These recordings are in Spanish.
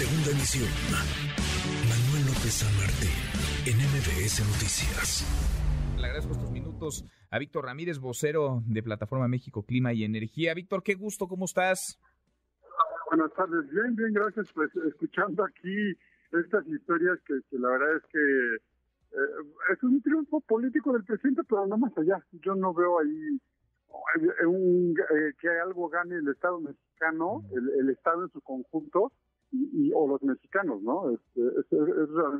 Segunda emisión. Manuel López San Martín, en MBS Noticias. Le agradezco estos minutos a Víctor Ramírez, vocero de Plataforma México Clima y Energía. Víctor, qué gusto, ¿cómo estás? Buenas tardes, bien, bien, gracias. Pues escuchando aquí estas historias que, la verdad es que eh, es un triunfo político del presidente, pero no más allá. Yo no veo ahí eh, un, eh, que algo gane el Estado mexicano, el, Estado en su conjunto, y, o los mexicanos, ¿no? Este, es,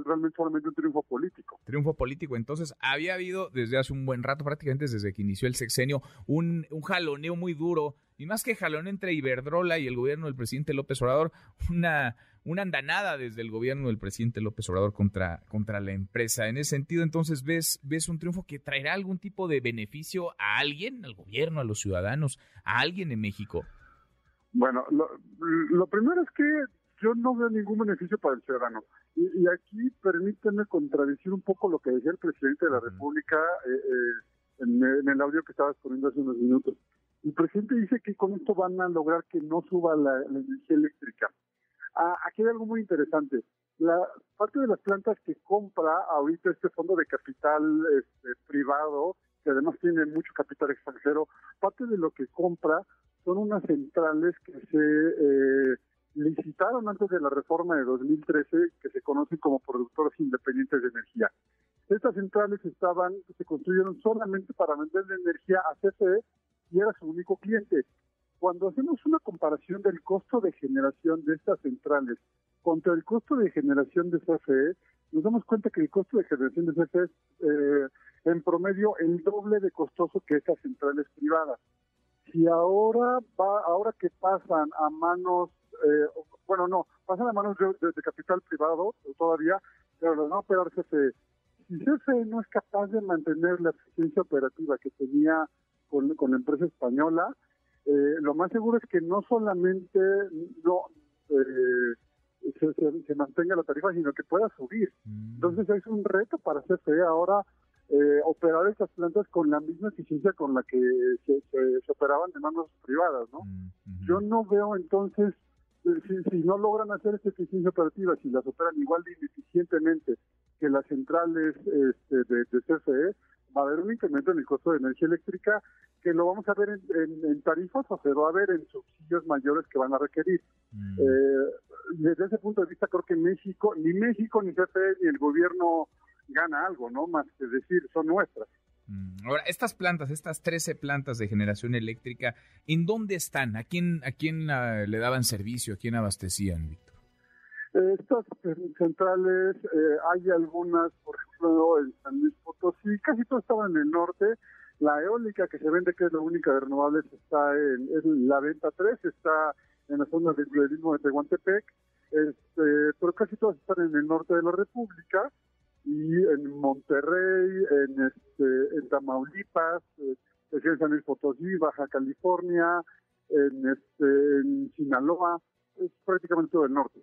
realmente solamente un triunfo político. Triunfo político. Entonces, había habido desde hace un buen rato, prácticamente desde que inició el sexenio, un, un jaloneo muy duro, y más que jaloneo entre Iberdrola y el gobierno del presidente López Obrador, una, una andanada desde el gobierno del presidente López Obrador contra, contra la empresa. En ese sentido, entonces, ¿ves, ¿ves un triunfo que traerá algún tipo de beneficio a alguien, al gobierno, a los ciudadanos, a alguien en México? Bueno, lo, lo primero es que yo no veo ningún beneficio para el ciudadano. Y, aquí permíteme contradecir un poco lo que decía el presidente de la República eh, eh, en, el audio que estabas poniendo hace unos minutos. El presidente dice que con esto van a lograr que no suba la, energía eléctrica. Ah, aquí hay algo muy interesante. La parte de las plantas que compra ahorita este fondo de capital este, privado, que además tiene mucho capital extranjero, parte de lo que compra son unas centrales que se eh, licitaron antes de la reforma de 2013, que se conocen como productores independientes de energía. Estas centrales estaban, se construyeron solamente para vender energía a CFE y era su único cliente. Cuando hacemos una comparación del costo de generación de estas centrales contra el costo de generación de CFE, nos damos cuenta que el costo de generación de CFE es eh, en promedio el doble de costoso que estas centrales privadas. Si ahora va, ahora que pasan a manos eh, bueno, no, pasan a manos de, capital privado todavía, pero no operar CFE. Si CFE no es capaz de mantener la eficiencia operativa que tenía con, la empresa española, eh, lo más seguro es que no solamente no eh, se, mantenga la tarifa, sino que pueda subir. Mm. Entonces es un reto para CFE ahora eh, operar estas plantas con la misma eficiencia con la que se, operaban de manos privadas, ¿no? Mm, Yo no veo entonces si, no logran hacer esta eficiencia operativa, si las operan igual de ineficientemente que las centrales este, de, CFE, va a haber un incremento en el costo de energía eléctrica que lo vamos a ver en, tarifas o se va a ver en subsidios mayores que van a requerir. Mm. Eh, desde ese punto de vista creo que México, ni México, ni CFE, ni el gobierno gana algo, ¿no? Más que decir, son nuestras. Mm, ahora, estas plantas, estas 13 plantas de generación eléctrica, ¿en dónde están? ¿A quién, a quién ah, le daban servicio? ¿A quién abastecían, Víctor? Estas centrales, eh, hay algunas, por ejemplo, en San Luis Potosí, casi todas estaban en el norte. La eólica que se vende, que es la única de renovables, está en, la venta 3, está en la zona del de Tehuantepec, este, pero casi todas están en el norte de la República y en Monterrey, en, este, en Tamaulipas, eh, en San Luis Potosí, Baja California, en, este, en Sinaloa, es prácticamente todo el norte.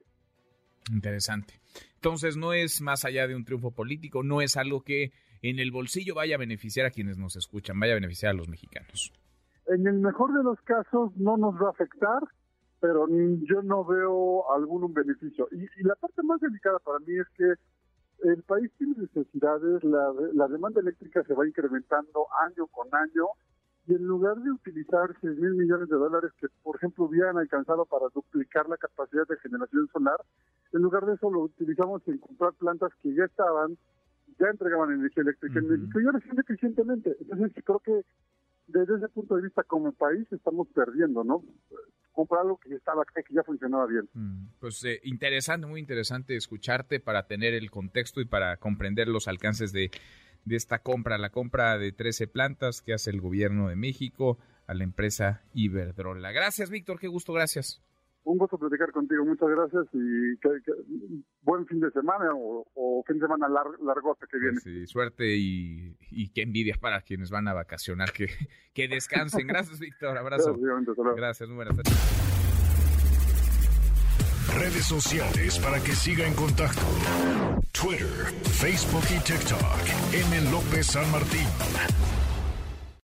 Interesante. Entonces no es más allá de un triunfo político, no es algo que en el bolsillo vaya a beneficiar a quienes nos escuchan, vaya a beneficiar a los mexicanos. En el mejor de los casos no nos va a afectar, pero yo no veo algún beneficio. Y, y la parte más delicada para mí es que el país tiene necesidades, la, la demanda eléctrica se va incrementando año con año y en lugar de utilizar 6 mil millones de dólares que, por ejemplo, hubieran alcanzado para duplicar la capacidad de generación solar, en lugar de eso lo utilizamos en comprar plantas que ya estaban, ya entregaban energía eléctrica en México y ahora sí eficientemente. Entonces, creo que desde ese punto de vista como país estamos perdiendo, ¿no? Comprar algo que estaba que ya funcionaba bien. Mm, pues eh, interesante, muy interesante escucharte para tener el contexto y para comprender los alcances de, de esta compra, la compra de 13 plantas que hace el gobierno de México a la empresa Iberdrola. Gracias, Víctor, qué gusto, gracias. Un gusto platicar contigo, muchas gracias y buen fin de semana o, fin de semana largo que viene. sí, suerte y, y, qué envidia para quienes van a vacacionar, que, que descansen. Gracias, Víctor, abrazo. Gracias, muy buenas tardes. Redes sociales para que siga en contacto: Twitter, Facebook y TikTok. M. López San Martín.